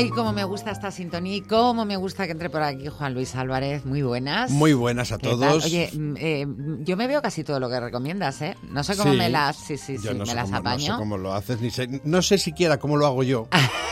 Ay, cómo me gusta esta sintonía y cómo me gusta que entre por aquí Juan Luis Álvarez. Muy buenas. Muy buenas a todos. Oye, mm, eh, yo me veo casi todo lo que recomiendas, ¿eh? No sé cómo Sí. me las, sí, sí, sí, Yo no me sé las cómo, no sé apaño. cómo lo haces, ni sé, no sé siquiera cómo lo hago yo.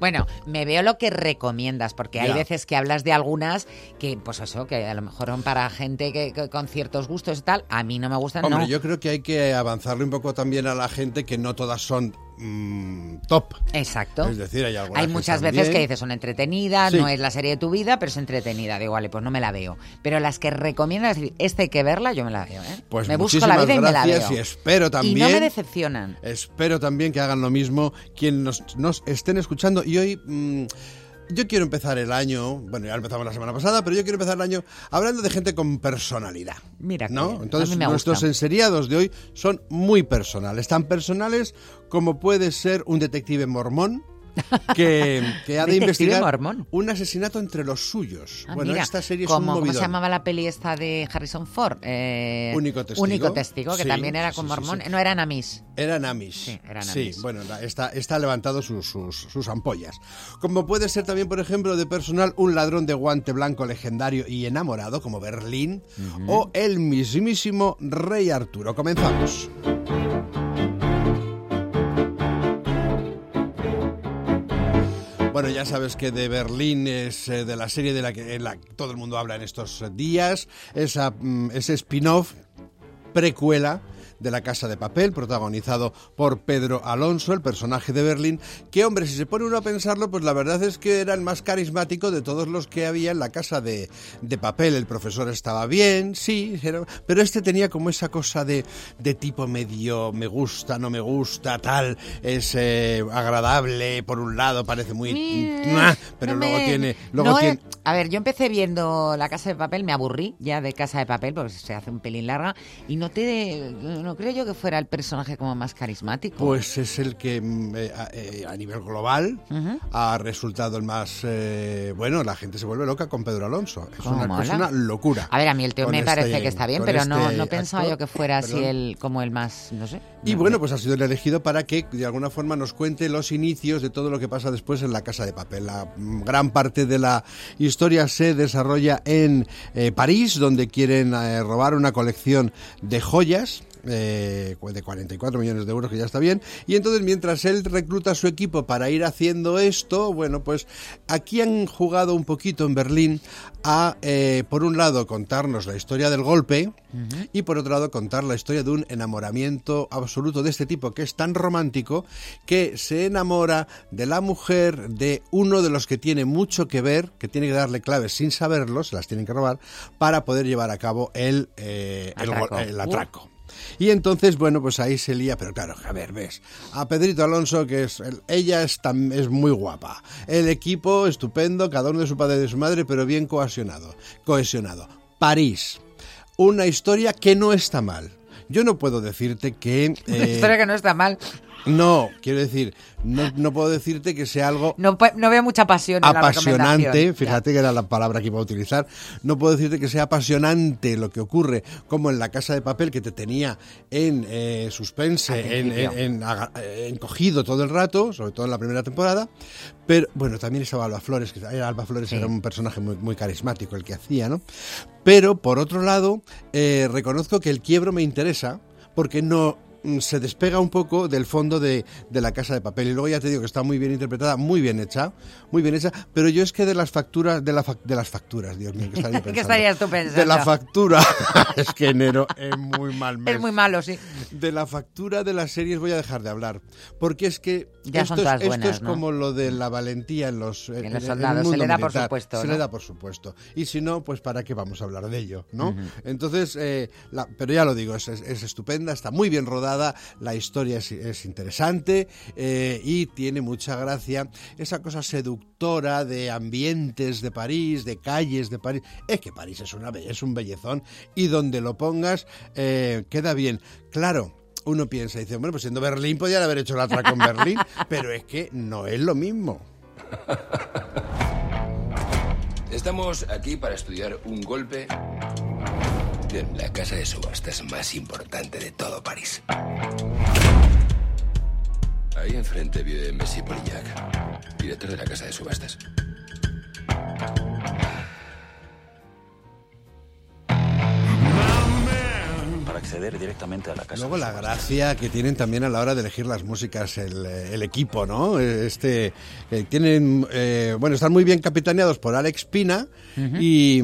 Bueno, me veo lo que recomiendas, porque hay Ya. veces que hablas de algunas que, pues eso, que a lo mejor son para gente que, que con ciertos gustos y tal. A mí no me gustan, Hombre, no. yo creo que hay que avanzarle un poco también a la gente que no todas son mm, top. Exacto. Es decir, hay algunas Hay muchas veces que dices son entretenidas, Sí. no es la serie de tu vida, pero es entretenida. Digo, vale, pues no me la veo. Pero las que recomiendas, es decir, esta hay que verla, yo me la veo, ¿eh? Pues me busco la vida y me la gracias veo. y espero también. Y no me decepcionan. Espero también que hagan lo mismo quienes nos, nos estén escuchando. Y hoy mm, yo quiero empezar el año, bueno, ya empezamos la semana pasada, pero yo quiero empezar el año hablando de gente con personalidad. Mira que ¿no? A Entonces mí me nuestros gusta. enseriados de hoy son muy personales, tan personales como puede ser un detective mormón. Que, que ha de investigar mormón. un asesinato entre los suyos. Ah, bueno, mira, esta serie es como, un ¿Cómo se llamaba la peli esta de Harrison Ford? Eh, Único testigo. Único testigo, que Sí, también era con sí, mormón. sí. No, eran Amis. Eran Amish. Sí, eran Sí, Amish. bueno, está, está levantado sus, sus, sus ampollas. Como puede ser también, por ejemplo, de personal, un ladrón de guante blanco legendario y enamorado, como Berlín, o el mismísimo Rey Arturo. Comenzamos. Bueno, ya sabes que de Berlín es eh, de la serie de la que la todo el mundo habla en estos días, esa, mm, ese spin-off precuela de La Casa de Papel, protagonizado por Pedro Alonso, el personaje de Berlín, que hombre, si se pone uno a pensarlo, pues la verdad es que era el más carismático de todos los que había en La Casa de, de Papel. El profesor estaba bien, sí, era- pero este tenía como esa cosa de, de tipo medio me gusta, no me gusta, tal, es eh, agradable, por un lado parece muy... Mm, pero no luego me- tiene... Luego no, tiene A ver, yo empecé viendo La Casa de Papel, me aburrí ya de Casa de Papel, porque se hace un pelín larga, y no te, no creo yo que fuera el personaje como más carismático. Pues es el que mm, eh, a, eh, a nivel global ha resultado el más eh, bueno. La gente se vuelve loca con Pedro Alonso. Es, ¿Cómo una, mola? locura. A ver, a mí el tío me este- parece que está bien, pero no, este no pensaba actor. yo que fuera así el, como el más, no sé. Y No, bueno, no. pues ha sido el elegido para que de alguna forma nos cuente los inicios de todo lo que pasa después en la Casa de Papel. La mm, gran parte de la historia se desarrolla en eh, París, donde quieren eh, robar una colección de joyas. Eh, de 44 millones de euros, que ya está bien. Y entonces, mientras él recluta a su equipo para ir haciendo esto, bueno, pues aquí han jugado un poquito en Berlín a, eh, por un lado, contarnos la historia del golpe y por otro lado, contar la historia de un enamoramiento absoluto de este tipo que es tan romántico que se enamora de la mujer de uno de los que tiene mucho que ver, que tiene que darle claves sin saberlo, se las tienen que robar, para poder llevar a cabo el, eh, Atraco. el atraco. Y entonces, bueno, pues ahí se lía, pero claro, a ver, ves, a Pedrito Alonso, que es, el- ella es, tan- es muy guapa, el equipo estupendo, cada uno de su padre y de su madre, pero bien cohesionado, cohesionado. París, una historia que no está mal. Yo no puedo decirte que... Una eh, historia que no está mal. No, quiero decir, no, no puedo decirte que sea algo No, no veo mucha pasión en apasionante, fíjate que era la palabra que iba a utilizar, no puedo decirte que sea apasionante lo que ocurre, como en la casa de papel que te tenía en eh, suspense, en, en- eh, encogido todo el rato, sobre todo en la primera temporada, pero bueno, también estaba Alba Flores, que era Alba Flores Sí. era un personaje muy, muy carismático el que hacía, ¿no? Pero por otro lado, eh, reconozco que el quiebro me interesa porque no se despega un poco del fondo de, de la casa de papel y luego ya te digo que está muy bien interpretada, muy bien hecha, muy bien hecha, pero yo es que de las facturas, de, la de las facturas, Dios mío, ¿qué estaría ¿Qué pensando? estarías tú pensando? De la factura, es que enero es muy mal mes. Es muy malo, sí. De la factura de las series voy a dejar de hablar, porque es que Ya esto, son es, esto es ¿no? como lo de la valentía en los, En los el soldados, se le da por supuesto, Se ¿no? le da por supuesto. Y si no, pues para qué vamos a hablar de ello, ¿no? Entonces, eh, la- pero ya lo digo, es, es- es estupenda, está muy bien rodada, la historia es, es interesante eh, y tiene mucha gracia esa cosa seductora de ambientes de París, de calles de París. Es que París es, una, es un bellezón y donde lo pongas eh, queda bien. Claro. Uno piensa y dice, bueno, pues siendo Berlín podían haber hecho la atraco en Berlín, pero es que no es lo mismo. Estamos aquí para estudiar un golpe la casa de subastas más importante de todo París. Ahí enfrente vive Messi Polillac. director de la casa de subastas. Acceder directamente a la casa. Luego la gracia que tienen también a la hora de elegir las músicas el, eh, el equipo, ¿no? Este que tienen, eh, bueno, están muy bien capitaneados por Alex Pina y,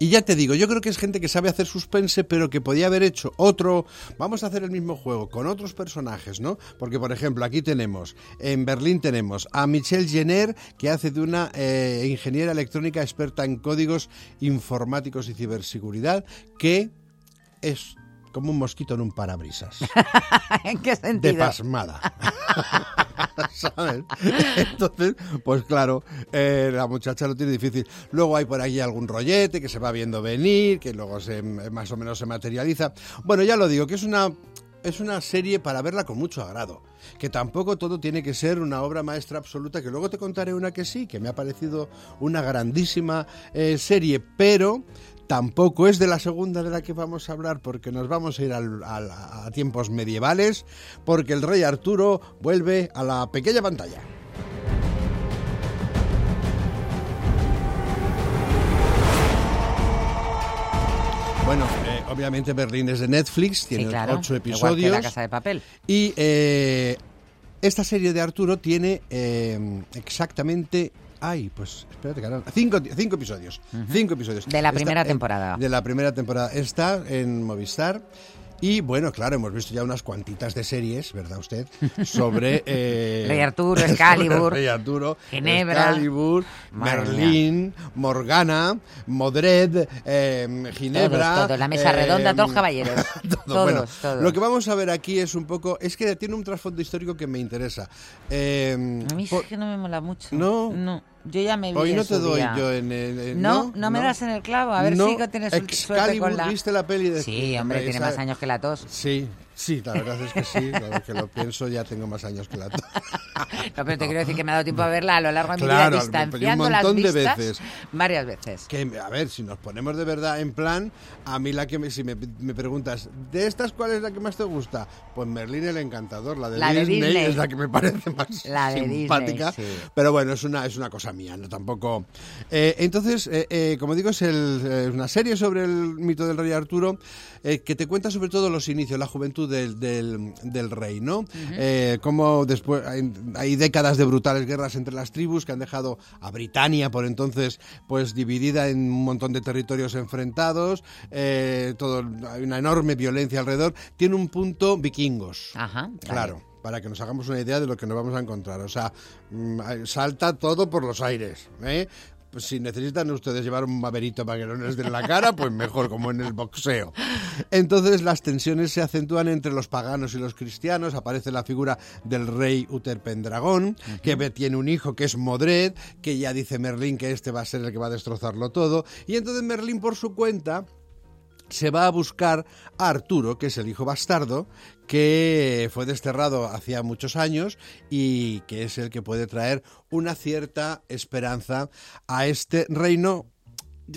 y ya te digo, yo creo que es gente que sabe hacer suspense, pero que podía haber hecho otro. Vamos a hacer el mismo juego con otros personajes, ¿no? Porque por ejemplo aquí tenemos en Berlín tenemos a Michelle Jenner que hace de una eh, ingeniera electrónica experta en códigos informáticos y ciberseguridad que es como un mosquito en un parabrisas ¿En qué de sentido? pasmada. ¿Sabes? Entonces, pues claro, eh, la muchacha lo tiene difícil. Luego hay por ahí algún rollete que se va viendo venir, que luego se, más o menos se materializa. Bueno, ya lo digo, que es una, es una serie para verla con mucho agrado. Que tampoco todo tiene que ser una obra maestra absoluta, que luego te contaré una que sí, que me ha parecido una grandísima eh, serie, pero tampoco es de la segunda de la que vamos a hablar porque nos vamos a ir al- al- a tiempos medievales porque el rey Arturo vuelve a la pequeña pantalla. Bueno, eh, obviamente Berlín es de Netflix, tiene Sí, claro. ocho Igual que episodios. la casa de papel. Y eh, esta serie de Arturo tiene eh, exactamente. Ay, pues espérate, caramba. Cinco, cinco episodios. Cinco episodios. De la Está primera temporada. de la primera temporada. Está en Movistar. Y bueno, claro, hemos visto ya unas cuantitas de series, ¿verdad usted? Sobre... eh, Rey Arturo, Excalibur, Rey Arturo, Ginebra. Excalibur, Merlín, Morgana, Modred, eh, Ginebra... Todos, todos, la mesa redonda, todos los caballeros. todo. Todos, Bueno, todos. Lo que vamos a ver aquí es un poco... Es que tiene un trasfondo histórico que me interesa. Eh, A mí por- es que no me mola mucho. ¿No? No. Yo ya me vi Hoy no te doy día. yo en el... en- No, no, me das en el clavo. A ver No, si tienes suerte Excalibur, con la... ¿viste la peli de... Sí, hombre, tiene más años que la tos. Sí, sí, la verdad es que sí. Ahora que lo pienso, ya tengo más años que la. No, pero te quiero decir que me ha dado tiempo a verla a lo largo de mi vida, un distanciando las montón de veces. varias veces. Que, a ver, si nos ponemos de verdad en plan, a mí la que me, si me, me preguntas, ¿de estas cuál es la que más te gusta? Pues Merlín el Encantador, la de, La de Disney, es la que me parece más La simpática. Disney, sí. Pero bueno, es una, es una cosa mía, no tampoco. Eh, entonces, eh, eh, como digo, es el, eh, una serie sobre el mito del rey Arturo que te cuenta sobre todo los inicios, la juventud del, del, del rey, ¿no? Eh, cómo después hay, hay décadas de brutales guerras entre las tribus que han dejado a Britania por entonces pues dividida en un montón de territorios enfrentados, eh, todo, hay una enorme violencia alrededor. Tiene un punto vikingos. Ajá. vale. Claro, para que nos hagamos una idea de lo que nos vamos a encontrar. O sea, mm, salta todo por los aires. ¿eh? Pues si necesitan ustedes llevar un maverito para que no les den la cara, pues mejor, como en el boxeo. Entonces las tensiones se acentúan entre los paganos y los cristianos. Aparece la figura del rey Utherpendragón, que ve- tiene un hijo que es Modred, que ya dice Merlín que este va a ser el que va a destrozarlo todo. Y entonces Merlín por su cuenta se va a buscar a Arturo, que es el hijo bastardo, que fue desterrado hacía muchos años y que es el que puede traer una cierta esperanza a este reino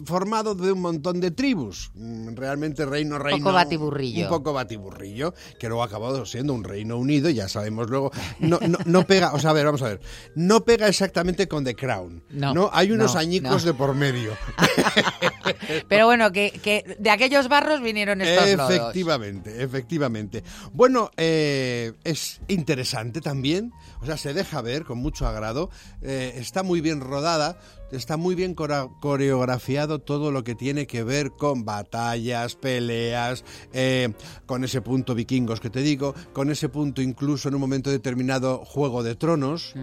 formado de un montón de tribus. Mm, Realmente reino, reino... batiburrillo. Un poco batiburrillo, que luego ha acabado siendo un reino unido, ya sabemos luego. No, no, no pega, o sea, a ver, vamos a ver. No pega exactamente con The Crown. No, Hay unos no, añicos no. de por medio. Pero bueno, que, de aquellos barros vinieron estos. Efectivamente, efectivamente. Bueno, eh, es interesante también, o sea, se deja ver con mucho agrado, eh, está muy bien rodada, está muy bien coreografiado todo lo que tiene que ver con batallas, peleas, eh, con ese punto vikingos que te digo, con ese punto incluso en un momento determinado Juego de Tronos.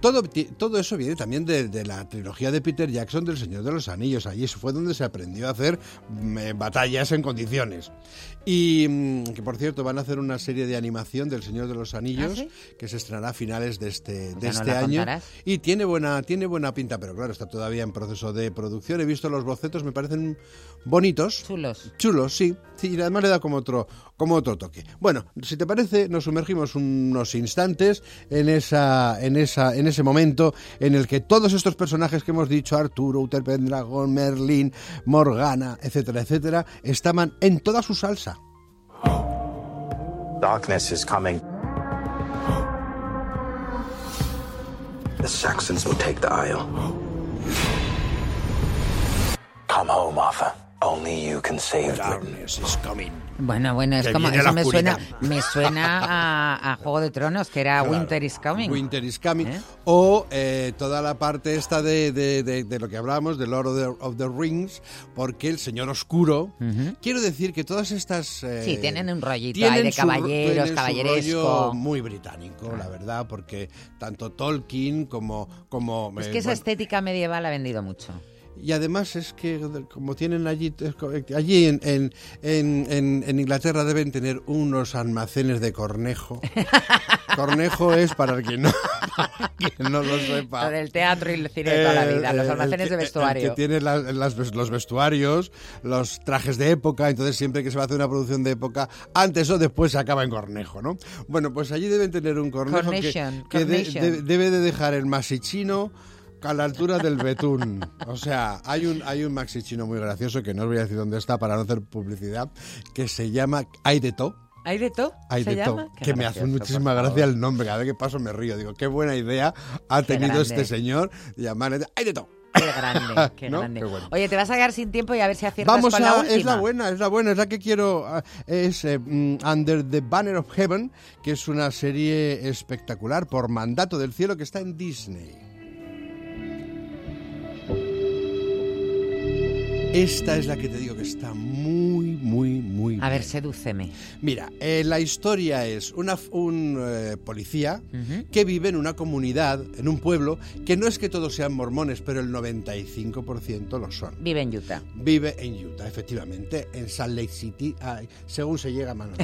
todo, todo eso viene también de, de la trilogía de Peter Jackson del Señor de los Anillos. Allí fue donde se aprendió a hacer mm, eh, batallas en condiciones. Y mm, que por cierto van a hacer una serie de animación del Señor de los Anillos ¿Ah, sí? que se estrenará a finales de este, de este año. contarás. Y tiene buena, tiene buena pinta, pero claro, está todavía en proceso de producción. He visto los bocetos, me parecen bonitos. Chulos. Chulos, sí. Sí, y además le da como otro, como otro toque. Bueno, si te parece, nos sumergimos unos instantes en esa, en esa, en ese momento en el que todos estos personajes que hemos dicho, Arturo, Utherpendragon, Merlin, Morgana, etcétera, etcétera, estaban en toda su salsa. Darkness is coming. the Saxons will take the Isle. Come home, Arthur. Only you can save. Darkness is coming. Bueno, bueno, es Que como eso me suena, me suena a, a Juego de Tronos, que era Claro. Winter is Coming. Winter is coming. ¿Eh? O eh, toda la parte esta de, de- de- de lo que hablábamos, de Lord of the, of the Rings, porque el Señor Oscuro. Quiero decir que todas estas. eh, Sí, tienen un rollito tienen ahí de caballeros, su caballeresco. rollo muy británico, la verdad, porque tanto Tolkien como. como Es eh, que esa bueno, estética medieval ha vendido mucho. Y además es que como tienen allí allí en, en, en, Inglaterra deben tener unos almacenes de cornejo. cornejo es para el que no, para quien no lo sepa. Lo del teatro y el cine de toda la vida, los Eh, almacenes el de vestuario. El que tiene la- las- los vestuarios, los trajes de época, entonces siempre que se va a hacer una producción de época, antes o después se acaba en cornejo, ¿no? Bueno, pues allí deben tener un cornejo que, Cornation, que de- cornation. de- debe de dejar el masichino a la altura del betún. O sea, hay un, hay un maxi chino muy gracioso, que no os voy a decir dónde está para no hacer publicidad, que se llama Hay de To. ¿Hay de todo? Hay ¿Se de llama? To, Qué que me hace muchísima gracia el nombre. Cada vez que paso me río. Digo, qué buena idea ha Qué tenido grande. este señor de llamarle Hay de To. Qué grande, qué ¿No? grande. Qué bueno. Oye, te vas a quedar sin tiempo y a ver si aciertas Vamos con a, la última. es la buena, es la buena, es la que quiero, ah, es eh, mm, Under the Banner of Heaven, que es una serie espectacular por mandato del cielo que está en Disney. Esta es la que te digo que está muy, muy, muy A ver, sedúceme. Mira, eh, la historia es una, un eh, policía que vive en una comunidad, en un pueblo, que no es que todos sean mormones, pero el 95% lo son. Vive en Utah. Vive en Utah, efectivamente, en Salt Lake City, según se llega a mano.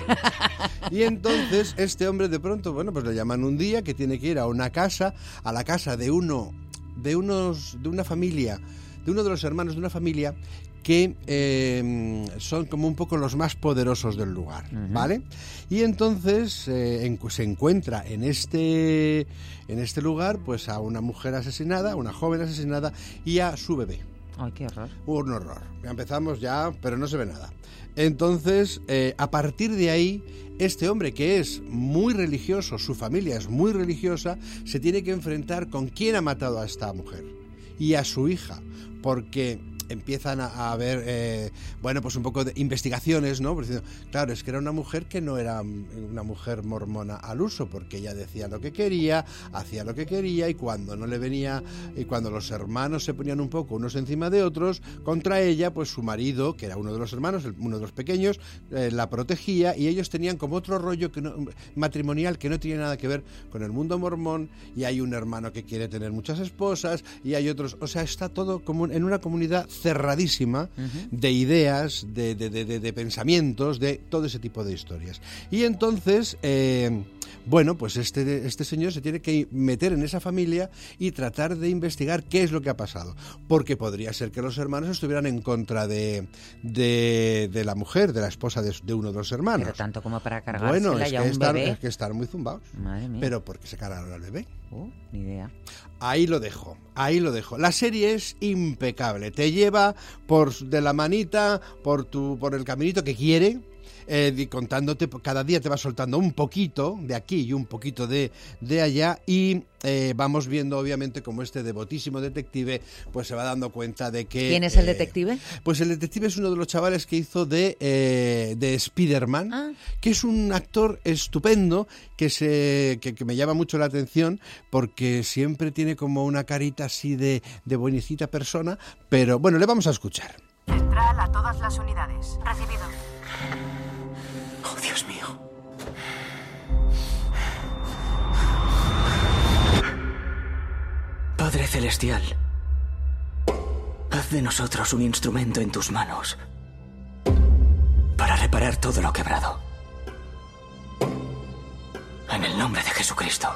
Y entonces este hombre de pronto, bueno, pues le llaman un día que tiene que ir a una casa, a la casa de uno, de unos, de una familia, de uno de los hermanos de una familia que eh, son como un poco los más poderosos del lugar, ¿vale? Y entonces eh, en- se encuentra en este, en este lugar pues a una mujer asesinada, una joven asesinada y a su bebé. Ay, qué horror. Un horror. Empezamos ya, pero no se ve nada. Entonces, eh, a partir de ahí, este hombre que es muy religioso, su familia es muy religiosa, se tiene que enfrentar con quién ha matado a esta mujer y a su hija, porque empiezan a, a haber, eh, bueno, pues un poco de investigaciones, ¿no? Porque, claro, es que era una mujer que no era mm, una mujer mormona al uso, porque ella decía lo que quería, hacía lo que quería, y cuando no le venía, y cuando los hermanos se ponían un poco unos encima de otros, contra ella, pues su marido, que era uno de los hermanos, uno de los pequeños, eh, la protegía, y ellos tenían como otro rollo que no- matrimonial que no tiene nada que ver con el mundo mormón, y hay un hermano que quiere tener muchas esposas, y hay otros, o sea, está todo como en una comunidad cerradísima de ideas, de, de- de- de- pensamientos, de todo ese tipo de historias. Y entonces, eh, bueno, pues este, este señor se tiene que meter en esa familia y tratar de investigar qué es lo que ha pasado. Porque podría ser que los hermanos estuvieran en contra de, de, de la mujer, de la esposa de, de uno de los hermanos. Pero tanto como para cargársela Bueno, es que, un están, bebé. es que están muy zumbados. Madre mía. Pero ¿por qué se cargaron al bebé? Uh, ni idea. Ahí lo dejo, ahí lo dejo. La serie es impecable, te lleva por de la manita, por tu, por el caminito que quiere. Eh, y contándote, cada día te va soltando un poquito de aquí y un poquito de, de allá y eh, vamos viendo obviamente como este devotísimo detective pues se va dando cuenta de que... ¿Quién es el eh, detective? Pues el detective es uno de los chavales que hizo de, eh, de Spider-Man, Ah. que es un actor estupendo que, se, que, que me llama mucho la atención porque siempre tiene como una carita así de, de buenecita persona, pero bueno, le vamos a escuchar. Central a todas las unidades. Recibido. Dios mío. Padre Celestial, haz de nosotros un instrumento en tus manos para reparar todo lo quebrado. En el nombre de Jesucristo.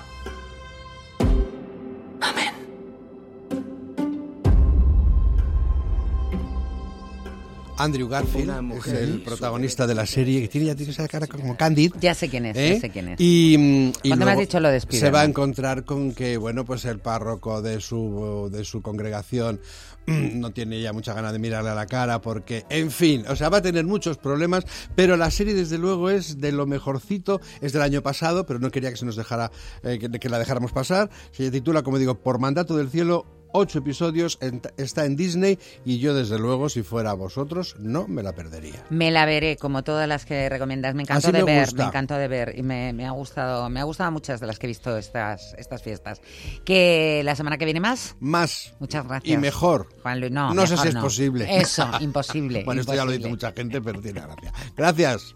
Andrew Garfield es el protagonista de la serie que tiene ya tiene esa cara como Candid. Ya sé quién es, ¿eh? ya sé quién es. Y, me has dicho lo de se va a encontrar con que bueno pues el párroco de su de su congregación mm, no tiene ya mucha ganas de mirarle a la cara porque en fin o sea va a tener muchos problemas pero la serie desde luego es de lo mejorcito es del año pasado pero no quería que se nos dejara eh, que, que la dejáramos pasar se titula como digo por mandato del cielo Ocho episodios, está en Disney y yo desde luego si fuera vosotros no me la perdería. Me la veré como todas las que recomiendas. Me encantó Así de me ver, gusta. me encantó de ver y me, me ha gustado, me ha gustado muchas de las que he visto estas estas fiestas. Que la semana que viene más. Más Muchas gracias. y mejor. Juan Luis, no, No sé si es no. posible. Eso, imposible. Bueno, esto ya lo dice imposible. mucha gente, pero tiene gracia. Gracias.